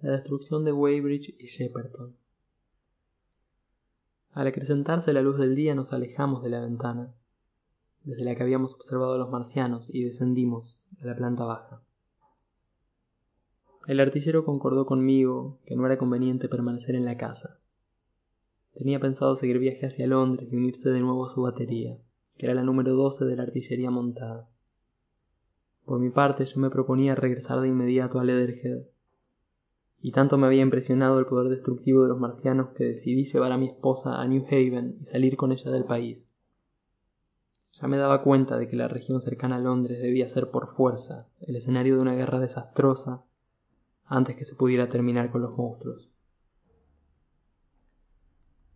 la destrucción de Weybridge y Shepperton. Al acrecentarse la luz del día nos alejamos de la ventana, desde la que habíamos observado a los marcianos, y descendimos a la planta baja. El artillero concordó conmigo que no era conveniente permanecer en la casa. Tenía pensado seguir viaje hacia Londres y unirse de nuevo a su batería, que era la número 12 de la artillería montada. Por mi parte, yo me proponía regresar de inmediato a Leatherhead. Y tanto me había impresionado el poder destructivo de los marcianos que decidí llevar a mi esposa a New Haven y salir con ella del país. Ya me daba cuenta de que la región cercana a Londres debía ser por fuerza el escenario de una guerra desastrosa antes que se pudiera terminar con los monstruos.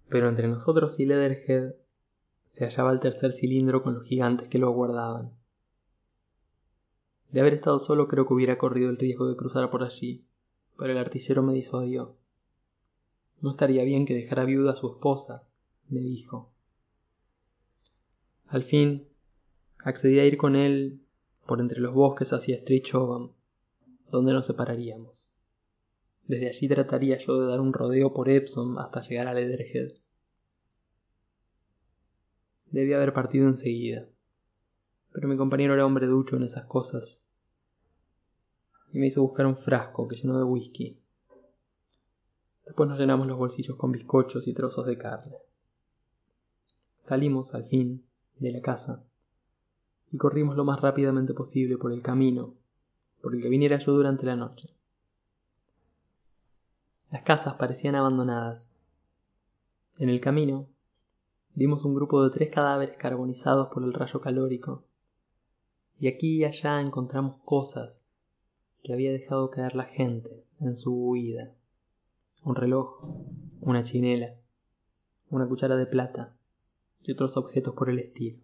Pero entre nosotros y Leatherhead se hallaba el tercer cilindro con los gigantes que lo aguardaban. De haber estado solo creo que hubiera corrido el riesgo de cruzar por allí, pero el artillero me disuadió. No estaría bien que dejara viuda a su esposa, me dijo. Al fin, accedí a ir con él por entre los bosques hacia Street donde nos separaríamos. Desde allí trataría yo de dar un rodeo por Epsom hasta llegar a Leatherhead. Debía haber partido enseguida, pero mi compañero era hombre ducho en esas cosas y me hizo buscar un frasco que llenó de whisky. Después nos llenamos los bolsillos con bizcochos y trozos de carne. Salimos, al fin, de la casa y corrimos lo más rápidamente posible por el camino por el que viniera yo durante la noche. Las casas parecían abandonadas. En el camino vimos un grupo de tres cadáveres carbonizados por el rayo calórico, y aquí y allá encontramos cosas que había dejado caer la gente en su huida. Un reloj, una chinela, una cuchara de plata y otros objetos por el estilo.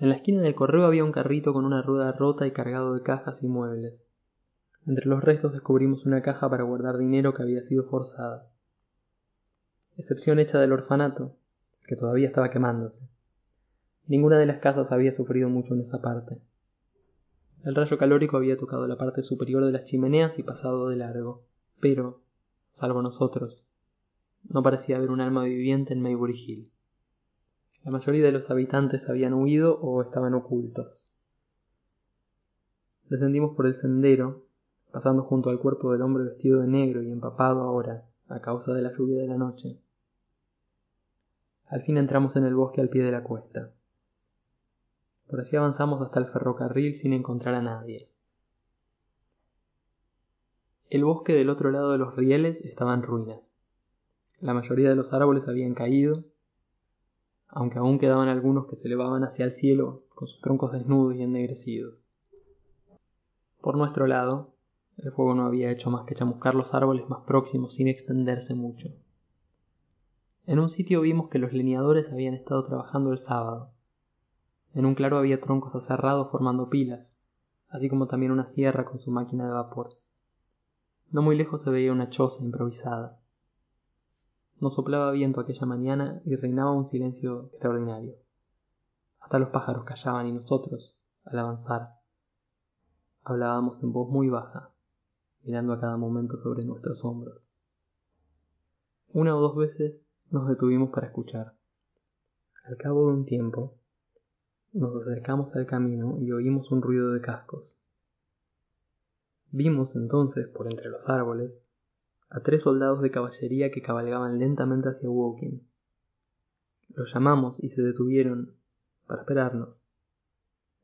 En la esquina del correo había un carrito con una rueda rota y cargado de cajas y muebles. Entre los restos descubrimos una caja para guardar dinero que había sido forzada. Excepción hecha del orfanato, que todavía estaba quemándose. Ninguna de las casas había sufrido mucho en esa parte. El rayo calórico había tocado la parte superior de las chimeneas y pasado de largo, pero, salvo nosotros, no parecía haber un alma viviente en Maybury Hill. La mayoría de los habitantes habían huido o estaban ocultos. Descendimos por el sendero, pasando junto al cuerpo del hombre vestido de negro y empapado ahora, a causa de la lluvia de la noche. Al fin entramos en el bosque al pie de la cuesta. Por así avanzamos hasta el ferrocarril sin encontrar a nadie. El bosque del otro lado de los rieles estaba en ruinas. La mayoría de los árboles habían caído, aunque aún quedaban algunos que se elevaban hacia el cielo con sus troncos desnudos y ennegrecidos. Por nuestro lado, el fuego no había hecho más que chamuscar los árboles más próximos sin extenderse mucho. En un sitio vimos que los leñadores habían estado trabajando el sábado, en un claro había troncos aserrados formando pilas, así como también una sierra con su máquina de vapor. No muy lejos se veía una choza improvisada. No soplaba viento aquella mañana y reinaba un silencio extraordinario. Hasta los pájaros callaban y nosotros, al avanzar, hablábamos en voz muy baja, mirando a cada momento sobre nuestros hombros. Una o dos veces nos detuvimos para escuchar. Al cabo de un tiempo, nos acercamos al camino y oímos un ruido de cascos. Vimos entonces, por entre los árboles, a tres soldados de caballería que cabalgaban lentamente hacia Woking. Los llamamos y se detuvieron para esperarnos.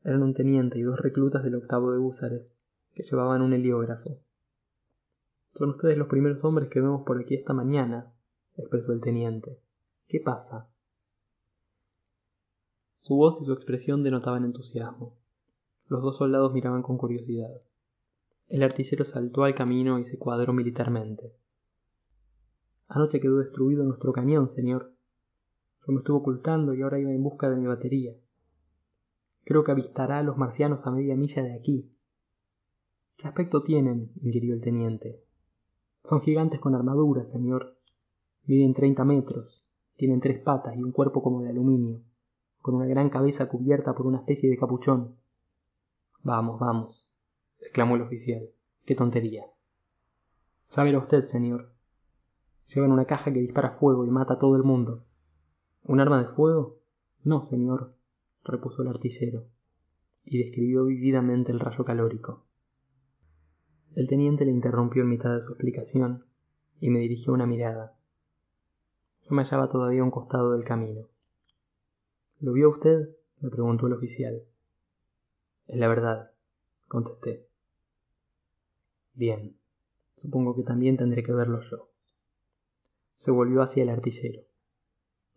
Eran un teniente y dos reclutas del octavo de húsares, que llevaban un heliógrafo. Son ustedes los primeros hombres que vemos por aquí esta mañana, expresó el teniente. ¿Qué pasa? Su voz y su expresión denotaban entusiasmo. Los dos soldados miraban con curiosidad. El artillero saltó al camino y se cuadró militarmente. Anoche quedó destruido nuestro cañón, señor. Yo me estuve ocultando y ahora iba en busca de mi batería. Creo que avistará a los marcianos a media milla de aquí. ¿Qué aspecto tienen? inquirió el teniente. Son gigantes con armadura, señor. Miden treinta metros, tienen tres patas y un cuerpo como de aluminio con una gran cabeza cubierta por una especie de capuchón. Vamos, vamos, exclamó el oficial. Qué tontería. Sábelo usted, señor. Llevan una caja que dispara fuego y mata a todo el mundo. ¿Un arma de fuego? No, señor, repuso el artillero, y describió vividamente el rayo calórico. El teniente le interrumpió en mitad de su explicación y me dirigió una mirada. Yo me hallaba todavía a un costado del camino. ¿Lo vio usted? me preguntó el oficial. Es la verdad, contesté. Bien, supongo que también tendré que verlo yo. Se volvió hacia el artillero.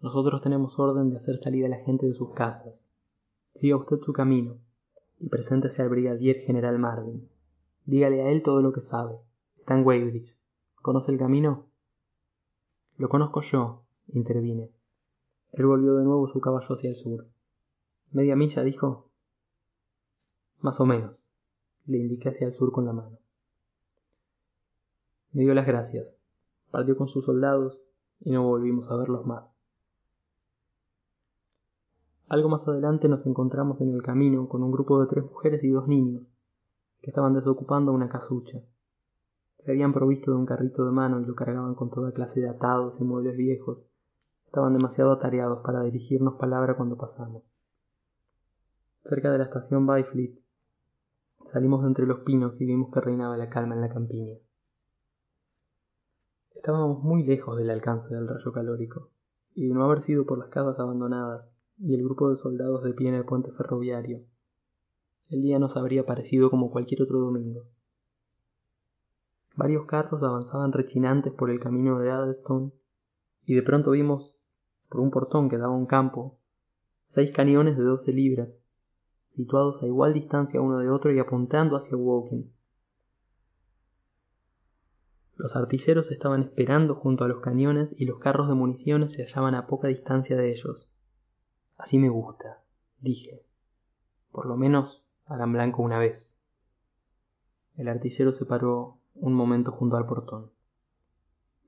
Nosotros tenemos orden de hacer salir a la gente de sus casas. Siga usted su camino y preséntese al brigadier general Marvin. Dígale a él todo lo que sabe. Está en Weybridge. ¿Conoce el camino? Lo conozco yo, intervine. Él volvió de nuevo su caballo hacia el sur. ¿Media milla, dijo? Más o menos. Le indiqué hacia el sur con la mano. Me dio las gracias. Partió con sus soldados y no volvimos a verlos más. Algo más adelante nos encontramos en el camino con un grupo de tres mujeres y dos niños, que estaban desocupando una casucha. Se habían provisto de un carrito de mano y lo cargaban con toda clase de atados y muebles viejos. Estaban demasiado atareados para dirigirnos palabra cuando pasamos. Cerca de la estación Byfleet, salimos de entre los pinos y vimos que reinaba la calma en la campiña. Estábamos muy lejos del alcance del rayo calórico, y de no haber sido por las casas abandonadas y el grupo de soldados de pie en el puente ferroviario, el día nos habría parecido como cualquier otro domingo. Varios carros avanzaban rechinantes por el camino de Addlestone y de pronto vimos, por un portón que daba un campo, seis cañones de doce libras, situados a igual distancia uno de otro y apuntando hacia Woking. Los artilleros estaban esperando junto a los cañones y los carros de municiones se hallaban a poca distancia de ellos. Así me gusta, dije. Por lo menos harán blanco una vez. El artillero se paró un momento junto al portón.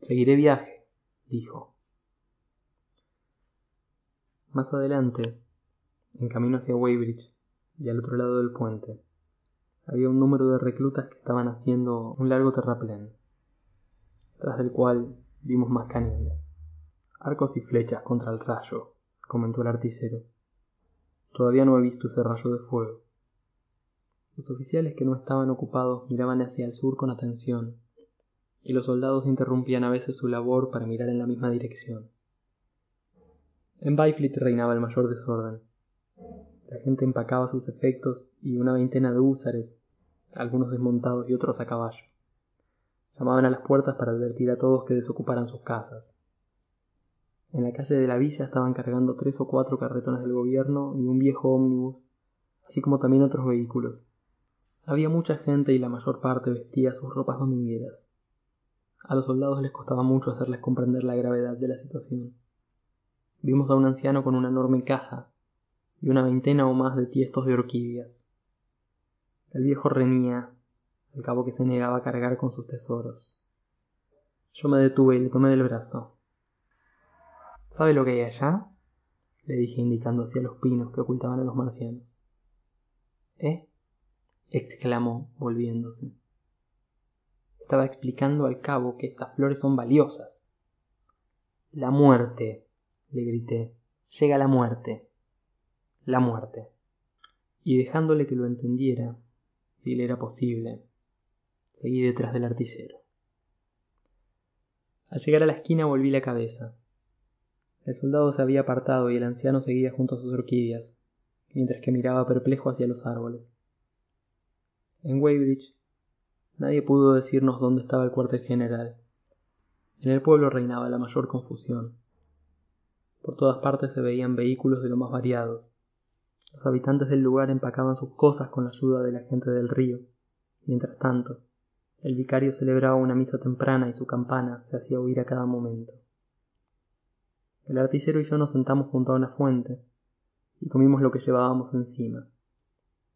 Seguiré viaje, dijo. Más adelante, en camino hacia Weybridge y al otro lado del puente, había un número de reclutas que estaban haciendo un largo terraplén, tras del cual vimos más cañones. Arcos y flechas contra el rayo, comentó el artillero. Todavía no he visto ese rayo de fuego. Los oficiales que no estaban ocupados miraban hacia el sur con atención, y los soldados interrumpían a veces su labor para mirar en la misma dirección. En Byfleet reinaba el mayor desorden. La gente empacaba sus efectos y una veintena de húsares, algunos desmontados y otros a caballo. Llamaban a las puertas para advertir a todos que desocuparan sus casas. En la calle de la villa estaban cargando tres o cuatro carretones del gobierno y un viejo ómnibus, así como también otros vehículos. Había mucha gente y la mayor parte vestía sus ropas domingueras. A los soldados les costaba mucho hacerles comprender la gravedad de la situación. Vimos a un anciano con una enorme caja y una veintena o más de tiestos de orquídeas. El viejo reñía, al cabo que se negaba a cargar con sus tesoros. Yo me detuve y le tomé del brazo. ¿Sabe lo que hay allá? le dije indicando hacia los pinos que ocultaban a los marcianos. ¿Eh? exclamó, volviéndose. Estaba explicando al cabo que estas flores son valiosas. La muerte, le grité. Llega la muerte. La muerte. Y dejándole que lo entendiera, si le era posible, seguí detrás del artillero. Al llegar a la esquina volví la cabeza. El soldado se había apartado y el anciano seguía junto a sus orquídeas, mientras que miraba perplejo hacia los árboles. En Weybridge nadie pudo decirnos dónde estaba el cuartel general. En el pueblo reinaba la mayor confusión. Por todas partes se veían vehículos de lo más variados. Los habitantes del lugar empacaban sus cosas con la ayuda de la gente del río. Mientras tanto, el vicario celebraba una misa temprana y su campana se hacía oír a cada momento. El artillero y yo nos sentamos junto a una fuente y comimos lo que llevábamos encima.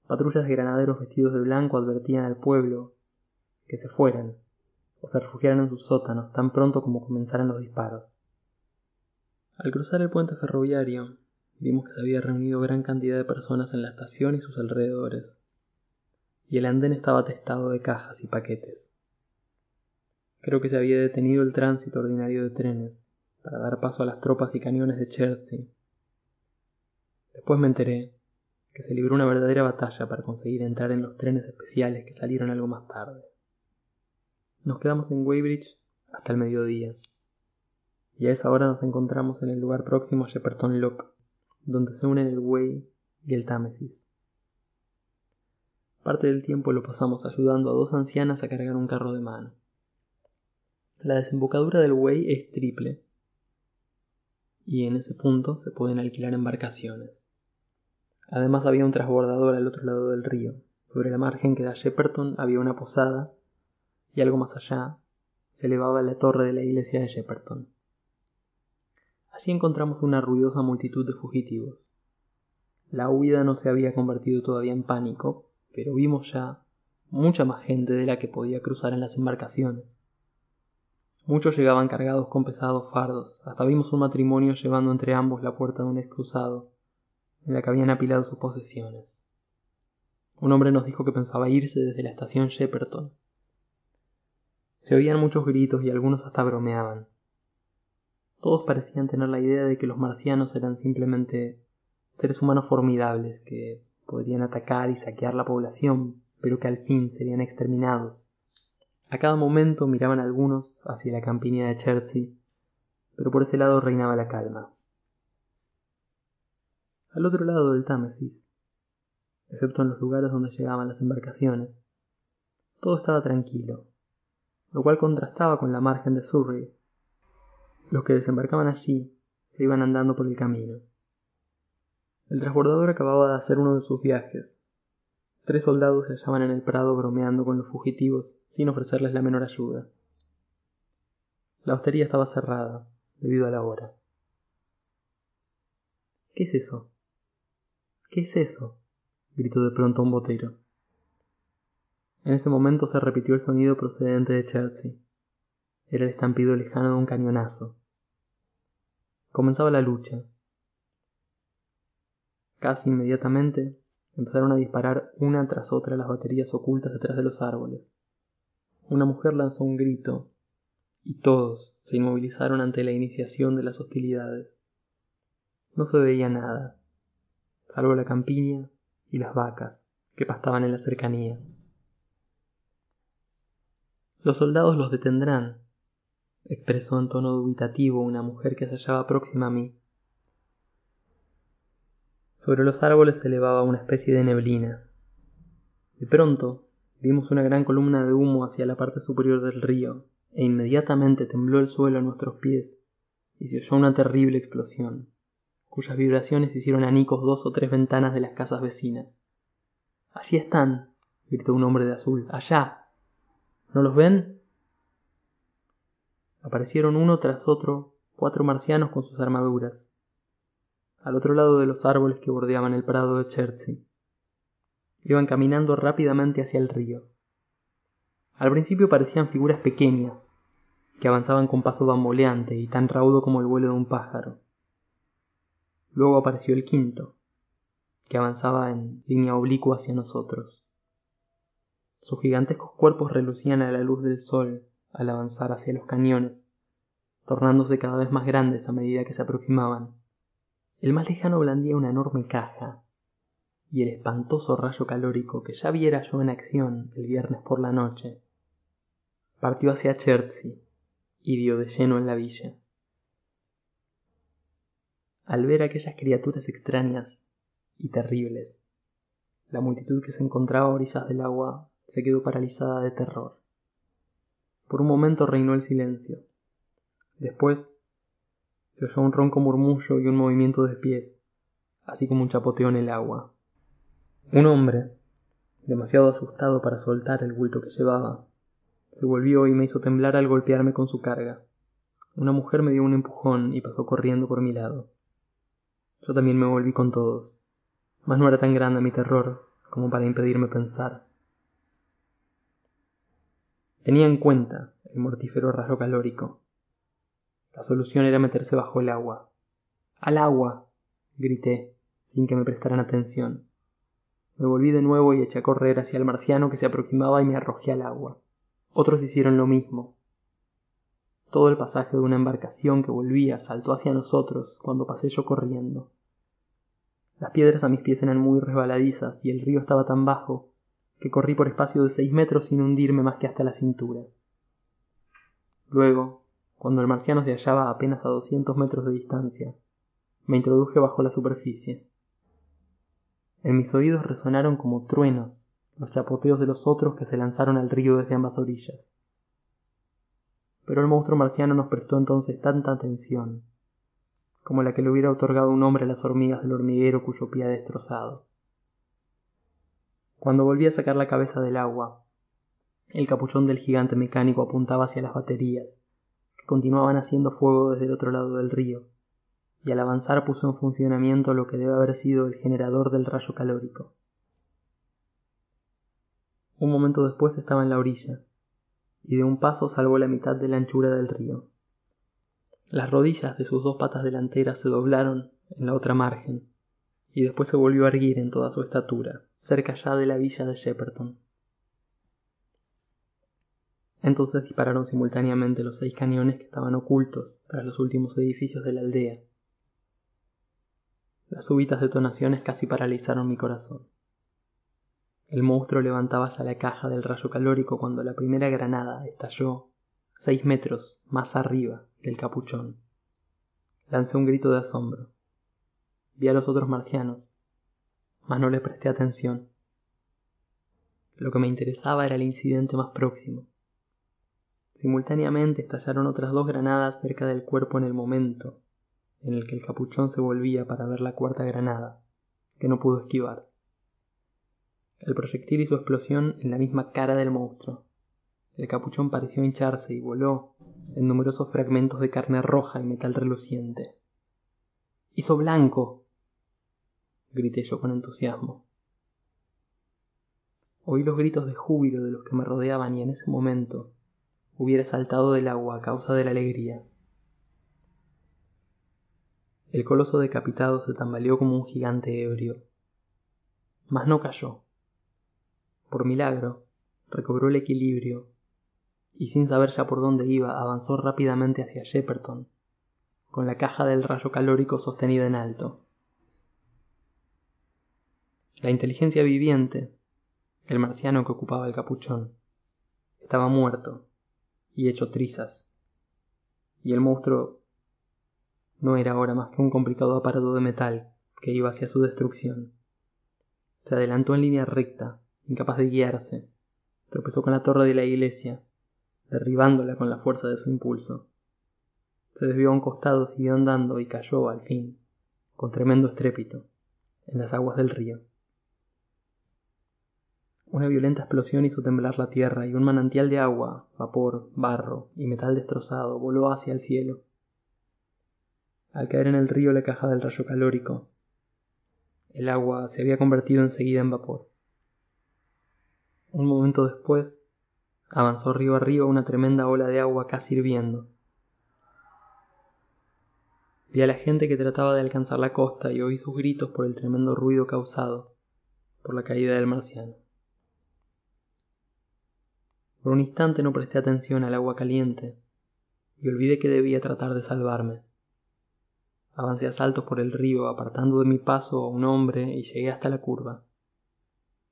Patrullas de granaderos vestidos de blanco advertían al pueblo que se fueran o se refugiaran en sus sótanos tan pronto como comenzaran los disparos. Al cruzar el puente ferroviario, vimos que se había reunido gran cantidad de personas en la estación y sus alrededores. y el andén estaba atestado de cajas y paquetes. Creo que se había detenido el tránsito ordinario de trenes para dar paso a las tropas y cañones de Chertsey. Después me enteré que se libró una verdadera batalla para conseguir entrar en los trenes especiales que salieron algo más tarde. Nos quedamos en Weybridge hasta el mediodía, y a esa hora nos encontramos en el lugar próximo a Shepperton Lock, donde se unen el Wey y el Támesis. Parte del tiempo lo pasamos ayudando a dos ancianas a cargar un carro de mano. La desembocadura del Wey es triple, y en ese punto se pueden alquilar embarcaciones. Además había un transbordador al otro lado del río. Sobre la margen que da Shepperton había una posada y algo más allá se elevaba la torre de la iglesia de Shepperton. Allí encontramos una ruidosa multitud de fugitivos. La huida no se había convertido todavía en pánico, pero vimos ya mucha más gente de la que podía cruzar en las embarcaciones. Muchos llegaban cargados con pesados fardos, hasta vimos un matrimonio llevando entre ambos la puerta de un excruzado, en la que habían apilado sus posesiones. Un hombre nos dijo que pensaba irse desde la estación Shepperton. Se oían muchos gritos y algunos hasta bromeaban. Todos parecían tener la idea de que los marcianos eran simplemente seres humanos formidables que podrían atacar y saquear la población, pero que al fin serían exterminados. A cada momento miraban algunos hacia la campiña de Chertsey, pero por ese lado reinaba la calma. Al otro lado del Támesis, excepto en los lugares donde llegaban las embarcaciones, todo estaba tranquilo, lo cual contrastaba con la margen de Surrey. Los que desembarcaban allí se iban andando por el camino. El transbordador acababa de hacer uno de sus viajes. Tres soldados se hallaban en el prado bromeando con los fugitivos sin ofrecerles la menor ayuda. La hostería estaba cerrada debido a la hora. ¿Qué es eso? ¿Qué es eso? gritó de pronto un botero. En ese momento se repitió el sonido procedente de Chertsey. Era el estampido lejano de un cañonazo. Comenzaba la lucha. Casi inmediatamente empezaron a disparar una tras otra las baterías ocultas detrás de los árboles. Una mujer lanzó un grito y todos se inmovilizaron ante la iniciación de las hostilidades. No se veía nada, salvo la campiña y las vacas que pastaban en las cercanías. Los soldados los detendrán, expresó en tono dubitativo una mujer que se hallaba próxima a mí. Sobre los árboles se elevaba una especie de neblina. De pronto vimos una gran columna de humo hacia la parte superior del río, e inmediatamente tembló el suelo a nuestros pies y se oyó una terrible explosión cuyas vibraciones hicieron anicos dos o tres ventanas de las casas vecinas. Allí están, gritó un hombre de azul, allá. ¿No los ven? Aparecieron uno tras otro cuatro marcianos con sus armaduras, al otro lado de los árboles que bordeaban el prado de Chertsey. Iban caminando rápidamente hacia el río. Al principio parecían figuras pequeñas, que avanzaban con paso bamboleante y tan raudo como el vuelo de un pájaro. Luego apareció el quinto, que avanzaba en línea oblicua hacia nosotros. Sus gigantescos cuerpos relucían a la luz del sol al avanzar hacia los cañones, tornándose cada vez más grandes a medida que se aproximaban. El más lejano blandía una enorme caja, y el espantoso rayo calórico que ya viera yo en acción el viernes por la noche, partió hacia Chertsey y dio de lleno en la villa. Al ver aquellas criaturas extrañas y terribles, la multitud que se encontraba a orillas del agua se quedó paralizada de terror. Por un momento reinó el silencio. Después se oyó un ronco murmullo y un movimiento de pies, así como un chapoteo en el agua. Un hombre, demasiado asustado para soltar el bulto que llevaba, se volvió y me hizo temblar al golpearme con su carga. Una mujer me dio un empujón y pasó corriendo por mi lado. Yo también me volví con todos, mas no era tan grande mi terror como para impedirme pensar. Tenía en cuenta el mortífero rayo calórico. La solución era meterse bajo el agua. ¡Al agua! grité, sin que me prestaran atención. Me volví de nuevo y eché a correr hacia el marciano que se aproximaba y me arrojé al agua. Otros hicieron lo mismo. Todo el pasaje de una embarcación que volvía saltó hacia nosotros cuando pasé yo corriendo. Las piedras a mis pies eran muy resbaladizas y el río estaba tan bajo que corrí por espacio de seis metros sin hundirme más que hasta la cintura. Luego, cuando el marciano se hallaba apenas a doscientos metros de distancia, me introduje bajo la superficie. En mis oídos resonaron como truenos los chapoteos de los otros que se lanzaron al río desde ambas orillas. Pero el monstruo marciano nos prestó entonces tanta atención como la que le hubiera otorgado un hombre a las hormigas del hormiguero cuyo pie ha destrozado. Cuando volví a sacar la cabeza del agua, el capuchón del gigante mecánico apuntaba hacia las baterías, que continuaban haciendo fuego desde el otro lado del río, y al avanzar puso en funcionamiento lo que debe haber sido el generador del rayo calórico. Un momento después estaba en la orilla, y de un paso salvó la mitad de la anchura del río. Las rodillas de sus dos patas delanteras se doblaron en la otra margen, y después se volvió a erguir en toda su estatura, cerca ya de la villa de Shepperton. Entonces dispararon simultáneamente los seis cañones que estaban ocultos tras los últimos edificios de la aldea. Las súbitas detonaciones casi paralizaron mi corazón. El monstruo levantaba ya la caja del rayo calórico cuando la primera granada estalló seis metros más arriba del capuchón. Lancé un grito de asombro. Vi a los otros marcianos, mas no le presté atención. Lo que me interesaba era el incidente más próximo. Simultáneamente estallaron otras dos granadas cerca del cuerpo en el momento en el que el capuchón se volvía para ver la cuarta granada, que no pudo esquivar. El proyectil hizo explosión en la misma cara del monstruo. El capuchón pareció hincharse y voló en numerosos fragmentos de carne roja y metal reluciente. ¡Hizo blanco! Grité yo con entusiasmo. Oí los gritos de júbilo de los que me rodeaban y en ese momento hubiera saltado del agua a causa de la alegría. El coloso decapitado se tambaleó como un gigante ebrio, mas no cayó. Por milagro, recobró el equilibrio y sin saber ya por dónde iba, avanzó rápidamente hacia Shepperton, con la caja del rayo calórico sostenida en alto. La inteligencia viviente, el marciano que ocupaba el capuchón, estaba muerto y hecho trizas, y el monstruo no era ahora más que un complicado aparato de metal que iba hacia su destrucción. Se adelantó en línea recta, incapaz de guiarse, tropezó con la torre de la iglesia derribándola con la fuerza de su impulso. Se desvió a un costado, siguió andando y cayó al fin, con tremendo estrépito, en las aguas del río. Una violenta explosión hizo temblar la tierra y un manantial de agua, vapor, barro y metal destrozado voló hacia el cielo. Al caer en el río la caja del rayo calórico, el agua se había convertido enseguida en vapor. Un momento después, Avanzó río arriba una tremenda ola de agua casi hirviendo. Vi a la gente que trataba de alcanzar la costa y oí sus gritos por el tremendo ruido causado por la caída del marciano. Por un instante no presté atención al agua caliente y olvidé que debía tratar de salvarme. Avancé a saltos por el río, apartando de mi paso a un hombre y llegué hasta la curva.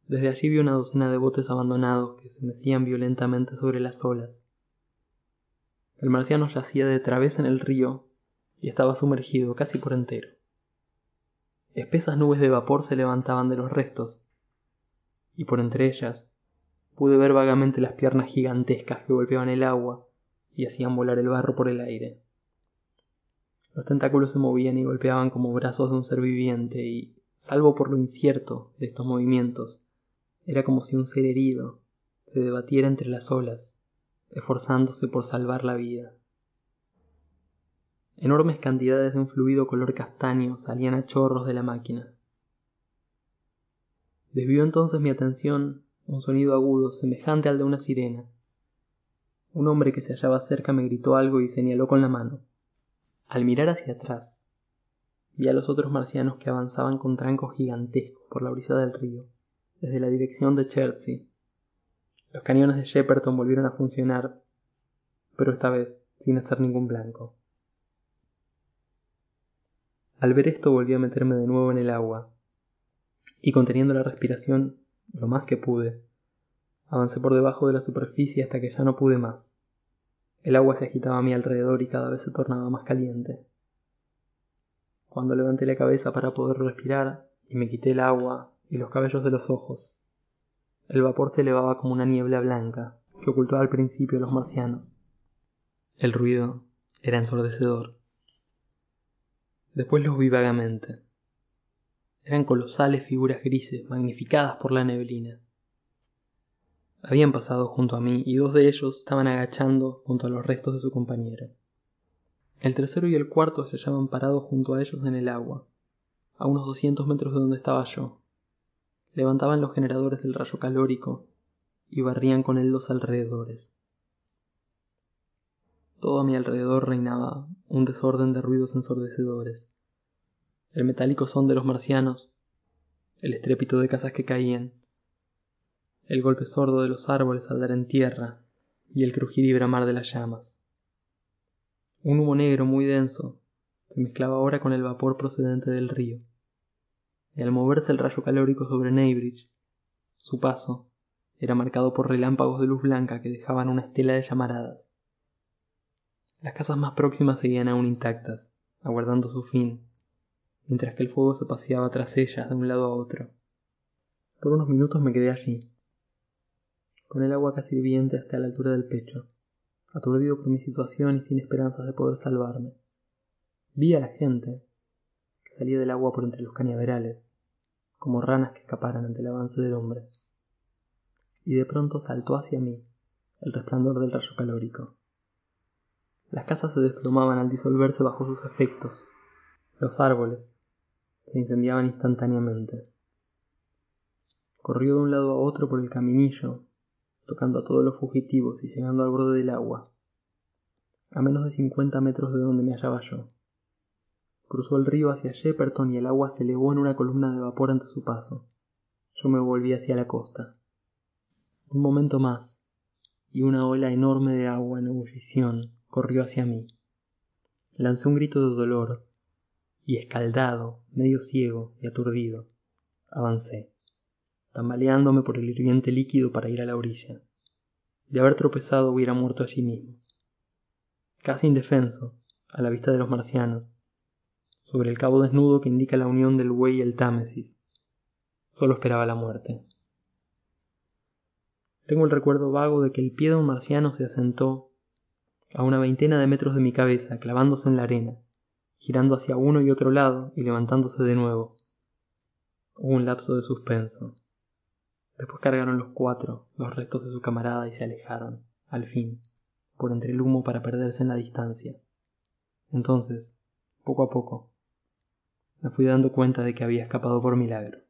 Desde allí vi una docena de botes abandonados que se mecían violentamente sobre las olas. El marciano yacía de través en el río y estaba sumergido casi por entero. Espesas nubes de vapor se levantaban de los restos, y por entre ellas pude ver vagamente las piernas gigantescas que golpeaban el agua y hacían volar el barro por el aire. Los tentáculos se movían y golpeaban como brazos de un ser viviente y, salvo por lo incierto de estos movimientos, era como si un ser herido se debatiera entre las olas, esforzándose por salvar la vida. Enormes cantidades de un fluido color castaño salían a chorros de la máquina. Desvió entonces mi atención un sonido agudo semejante al de una sirena. Un hombre que se hallaba cerca me gritó algo y señaló con la mano. Al mirar hacia atrás, vi a los otros marcianos que avanzaban con trancos gigantescos por la brisa del río desde la dirección de Chertsey. Los cañones de Shepperton volvieron a funcionar, pero esta vez sin hacer ningún blanco. Al ver esto volví a meterme de nuevo en el agua, y conteniendo la respiración lo más que pude, avancé por debajo de la superficie hasta que ya no pude más. El agua se agitaba a mi alrededor y cada vez se tornaba más caliente. Cuando levanté la cabeza para poder respirar y me quité el agua y los cabellos de los ojos, el vapor se elevaba como una niebla blanca que ocultó al principio los marcianos. El ruido era ensordecedor. Después los vi vagamente. Eran colosales figuras grises, magnificadas por la neblina. Habían pasado junto a mí y dos de ellos estaban agachando junto a los restos de su compañero. El tercero y el cuarto se hallaban parados junto a ellos en el agua, a unos doscientos metros de donde estaba yo. Levantaban los generadores del rayo calórico y barrían con él los alrededores. Todo a mi alrededor reinaba un desorden de ruidos ensordecedores. El metálico son de los marcianos, el estrépito de casas que caían, el golpe sordo de los árboles al dar en tierra. Y el crujir y bramar de las llamas. Un humo negro muy denso se mezclaba ahora con el vapor procedente del río, y al moverse el rayo calórico sobre Neybridge, su paso era marcado por relámpagos de luz blanca que dejaban una estela de llamaradas. Las casas más próximas seguían aún intactas, aguardando su fin, mientras que el fuego se paseaba tras ellas de un lado a otro. Por unos minutos me quedé allí, con el agua casi hirviente hasta la altura del pecho, aturdido por mi situación y sin esperanzas de poder salvarme. Vi a la gente que salía del agua por entre los cañaverales, como ranas que escaparan ante el avance del hombre. Y de pronto saltó hacia mí el resplandor del rayo calórico. Las casas se desplomaban al disolverse bajo sus efectos. Los árboles se incendiaban instantáneamente. Corrió de un lado a otro por el caminillo, tocando a todos los fugitivos y llegando al borde del agua, a menos de cincuenta metros de donde me hallaba yo. Cruzó el río hacia Shepperton y el agua se elevó en una columna de vapor ante su paso. Yo me volví hacia la costa. Un momento más, y una ola enorme de agua en ebullición corrió hacia mí. Lancé un grito de dolor y escaldado, medio ciego y aturdido, avancé, tambaleándome por el hirviente líquido para ir a la orilla. De haber tropezado hubiera muerto allí mismo. Casi indefenso, a la vista de los marcianos, sobre el cabo desnudo que indica la unión del buey y el Támesis, solo esperaba la muerte. Tengo el recuerdo vago de que el pie de un marciano se asentó a una veintena de metros de mi cabeza, clavándose en la arena, girando hacia uno y otro lado y levantándose de nuevo. Hubo un lapso de suspenso. Después cargaron los cuatro los restos de su camarada y se alejaron, al fin, por entre el humo para perderse en la distancia. Entonces, poco a poco, me fui dando cuenta de que había escapado por milagro.